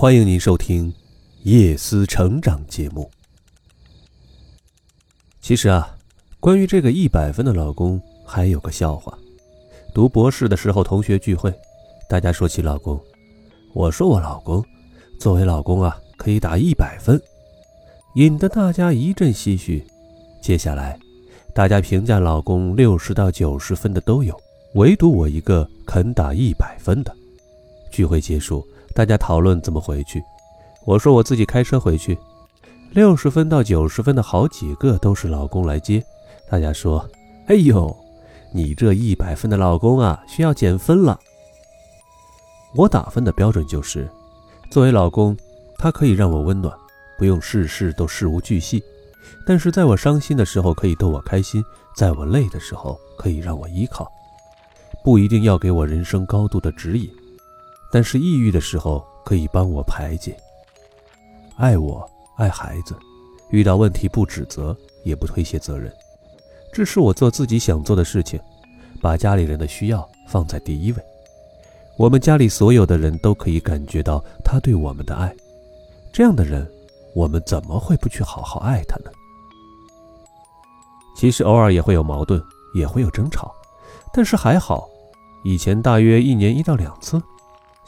欢迎您收听叶思成长节目。其实啊，关于这个一百分的老公，还有个笑话。读博士的时候，同学聚会，大家说起老公，我说我老公，作为老公啊，可以打一百分，引得大家一阵唏嘘。接下来，大家评价老公六十到九十分的都有，唯独我一个肯打一百分的。聚会结束，大家讨论怎么回去，我说我自己开车回去。六十分到九十分的好几个都是老公来接，大家说：“哎呦，你这一百分的老公啊，需要减分了。”我打分的标准就是，作为老公，他可以让我温暖，不用事事都事无巨细，但是在我伤心的时候可以逗我开心，在我累的时候可以让我依靠，不一定要给我人生高度的指引，但是抑郁的时候可以帮我排解，爱我。爱孩子，遇到问题不指责，也不推卸责任，这是我做自己想做的事情，把家里人的需要放在第一位。我们家里所有的人都可以感觉到他对我们的爱，这样的人，我们怎么会不去好好爱他呢？其实偶尔也会有矛盾，也会有争吵，但是还好，以前大约一年一到两次，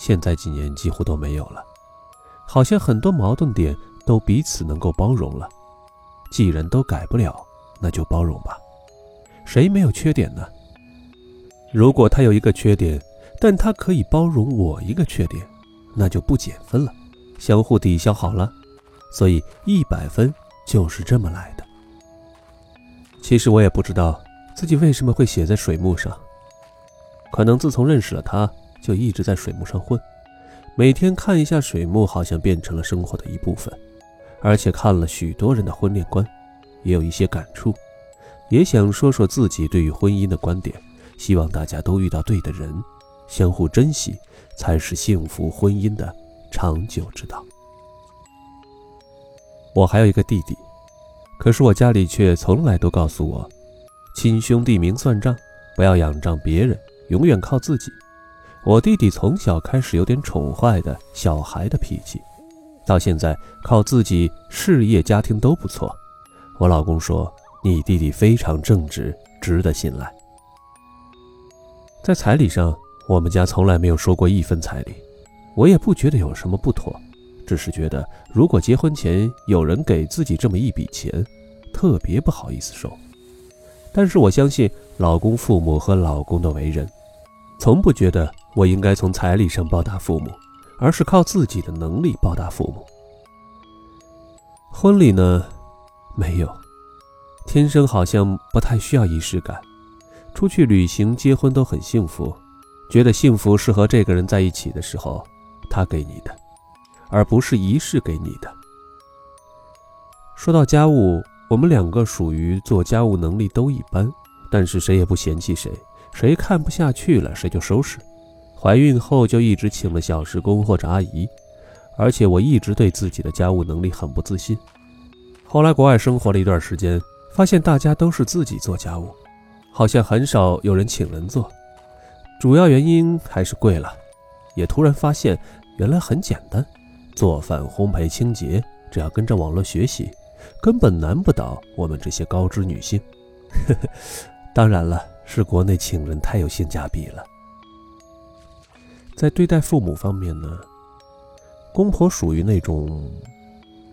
现在几年几乎都没有了，好像很多矛盾点。都彼此能够包容了，既然都改不了，那就包容吧。谁没有缺点呢？如果他有一个缺点，但他可以包容我一个缺点，那就不减分了，相互抵消好了。所以一百分就是这么来的。其实我也不知道自己为什么会写在水木上，可能自从认识了他，就一直在水木上混，每天看一下水木，好像变成了生活的一部分。而且看了许多人的婚恋观，也有一些感触，也想说说自己对于婚姻的观点。希望大家都遇到对的人，相互珍惜，才是幸福婚姻的长久之道。我还有一个弟弟，可是我家里却从来都告诉我，亲兄弟明算账，不要仰仗别人，永远靠自己。我弟弟从小开始有点宠坏的小孩的脾气。到现在靠自己，事业家庭都不错。我老公说你弟弟非常正直，值得信赖。在彩礼上，我们家从来没有说过一分彩礼，我也不觉得有什么不妥，只是觉得如果结婚前有人给自己这么一笔钱，特别不好意思收。但是我相信老公父母和老公的为人，从不觉得我应该从彩礼上报答父母。而是靠自己的能力报答父母。婚礼呢，没有，天生好像不太需要仪式感。出去旅行、结婚都很幸福，觉得幸福是和这个人在一起的时候，他给你的，而不是仪式给你的。说到家务，我们两个属于做家务能力都一般，但是谁也不嫌弃谁，谁看不下去了，谁就收拾。怀孕后就一直请了小时工或者阿姨，而且我一直对自己的家务能力很不自信。后来国外生活了一段时间，发现大家都是自己做家务，好像很少有人请人做。主要原因还是贵了。也突然发现，原来很简单，做饭、烘焙、清洁，只要跟着网络学习，根本难不倒我们这些高知女性。呵 呵当然了，是国内请人太有性价比了。在对待父母方面呢，公婆属于那种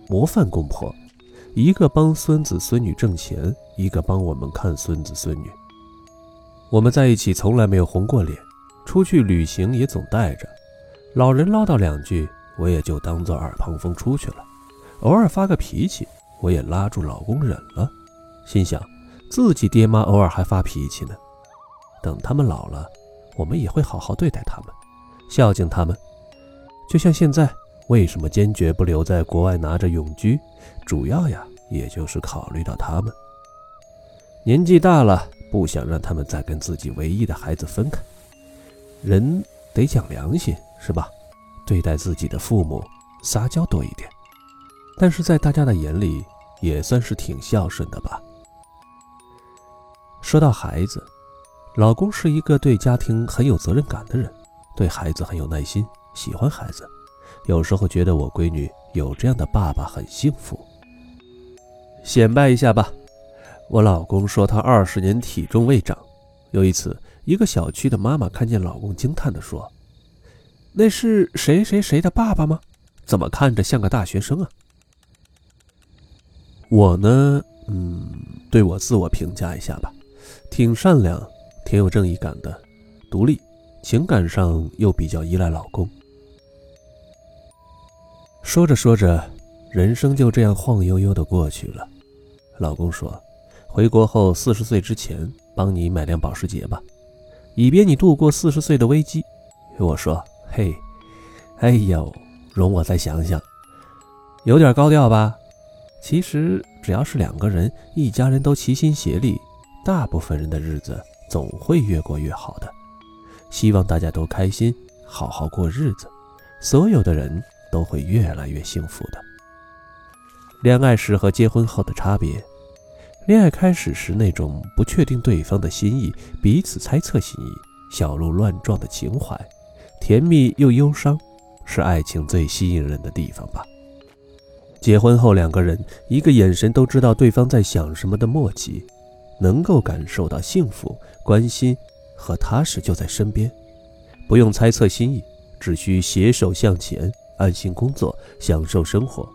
模范公婆，一个帮孙子孙女挣钱，一个帮我们看孙子孙女。我们在一起从来没有红过脸，出去旅行也总带着。老人唠叨两句，我也就当做耳旁风出去了。偶尔发个脾气，我也拉住老公忍了，心想自己爹妈偶尔还发脾气呢，等他们老了，我们也会好好对待他们。孝敬他们，就像现在，为什么坚决不留在国外拿着永居？主要呀，也就是考虑到他们年纪大了，不想让他们再跟自己唯一的孩子分开。人得讲良心，是吧？对待自己的父母，撒娇多一点，但是在大家的眼里，也算是挺孝顺的吧。说到孩子，老公是一个对家庭很有责任感的人。对孩子很有耐心，喜欢孩子，有时候觉得我闺女有这样的爸爸很幸福。显摆一下吧，我老公说他二十年体重未长。有一次，一个小区的妈妈看见老公，惊叹地说：“那是谁谁谁的爸爸吗？怎么看着像个大学生啊？”我呢，嗯，对我自我评价一下吧，挺善良，挺有正义感的，独立，情感上又比较依赖老公。说着说着，人生就这样晃悠悠的过去了。老公说：“回国后四十岁之前。”帮你买辆保时捷吧，以便你度过四十岁的危机。我说：“嘿，哎呦，容我再想想，有点高调吧？其实只要是两个人，一家人都齐心协力，大部分人的日子总会越过越好的。希望大家都开心，好好过日子，所有的人都会越来越幸福的。恋爱时和结婚后的差别。”恋爱开始时那种不确定对方的心意，彼此猜测心意，小鹿乱撞的情怀，甜蜜又忧伤，是爱情最吸引人的地方吧。结婚后，两个人一个眼神都知道对方在想什么的默契，能够感受到幸福、关心和踏实就在身边，不用猜测心意，只需携手向前，安心工作，享受生活，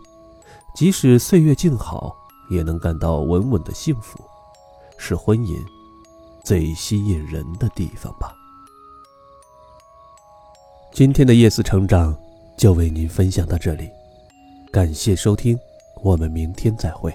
即使岁月静好。也能感到稳稳的幸福，是婚姻最吸引人的地方吧。今天的夜思成长就为您分享到这里，感谢收听，我们明天再会。